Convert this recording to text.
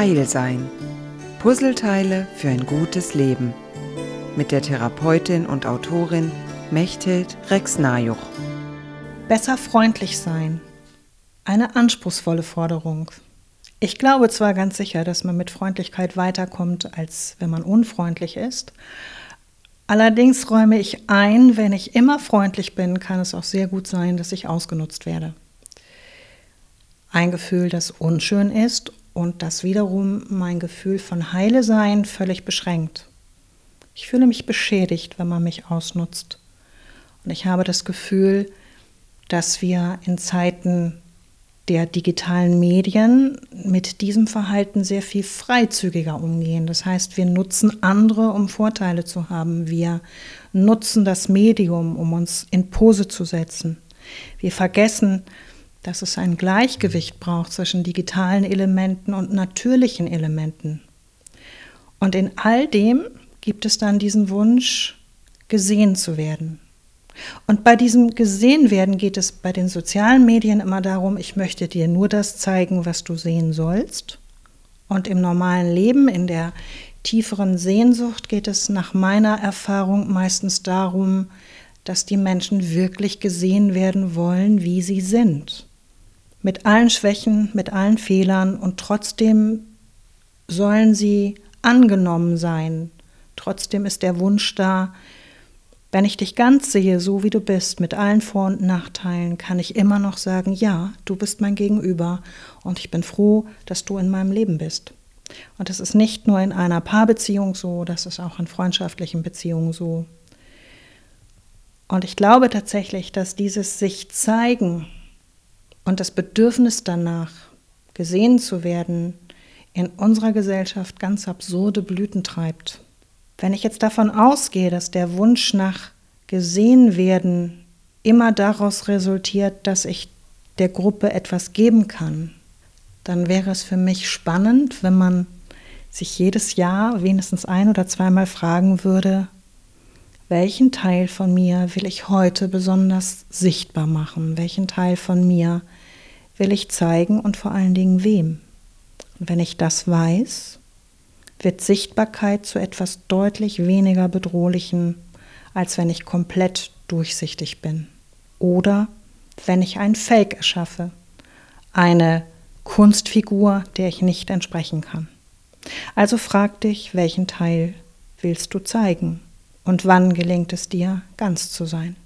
Heilsein. Puzzleteile für ein gutes Leben. Mit der Therapeutin und Autorin Mechthild Rex-Najuch. Besser freundlich sein. Eine anspruchsvolle Forderung. Ich glaube zwar ganz sicher, dass man mit Freundlichkeit weiterkommt, als wenn man unfreundlich ist. Allerdings räume ich ein, wenn ich immer freundlich bin, kann es auch sehr gut sein, dass ich ausgenutzt werde. Ein Gefühl, das unschön ist und das wiederum mein Gefühl von Heile sein völlig beschränkt. Ich fühle mich beschädigt, wenn man mich ausnutzt. Und ich habe das Gefühl, dass wir in Zeiten der digitalen Medien mit diesem Verhalten sehr viel freizügiger umgehen. Das heißt, wir nutzen andere, um Vorteile zu haben. Wir nutzen das Medium, um uns in Pose zu setzen. Wir vergessen, dass es ein Gleichgewicht braucht zwischen digitalen Elementen und natürlichen Elementen. Und in all dem gibt es dann diesen Wunsch, gesehen zu werden. Und bei diesem Gesehenwerden geht es bei den sozialen Medien immer darum, ich möchte dir nur das zeigen, was du sehen sollst. Und im normalen Leben, in der tieferen Sehnsucht, geht es nach meiner Erfahrung meistens darum, dass die Menschen wirklich gesehen werden wollen, wie sie sind. Mit allen Schwächen, mit allen Fehlern und trotzdem sollen sie angenommen sein. Trotzdem ist der Wunsch da, wenn ich dich ganz sehe, so wie du bist, mit allen Vor- und Nachteilen, kann ich immer noch sagen, ja, du bist mein Gegenüber und ich bin froh, dass du in meinem Leben bist. Und das ist nicht nur in einer Paarbeziehung so, das ist auch in freundschaftlichen Beziehungen so. Und ich glaube tatsächlich, dass dieses sich zeigen und das Bedürfnis danach, gesehen zu werden, in unserer Gesellschaft ganz absurde Blüten treibt. Wenn ich jetzt davon ausgehe, dass der Wunsch nach gesehen werden immer daraus resultiert, dass ich der Gruppe etwas geben kann, dann wäre es für mich spannend, wenn man sich jedes Jahr wenigstens ein oder zweimal fragen würde, welchen Teil von mir will ich heute besonders sichtbar machen? Welchen Teil von mir will ich zeigen und vor allen Dingen wem? Und wenn ich das weiß, wird Sichtbarkeit zu etwas deutlich weniger bedrohlichen, als wenn ich komplett durchsichtig bin. Oder wenn ich ein Fake erschaffe, eine Kunstfigur, der ich nicht entsprechen kann. Also frag dich, welchen Teil willst du zeigen und wann gelingt es dir, ganz zu sein.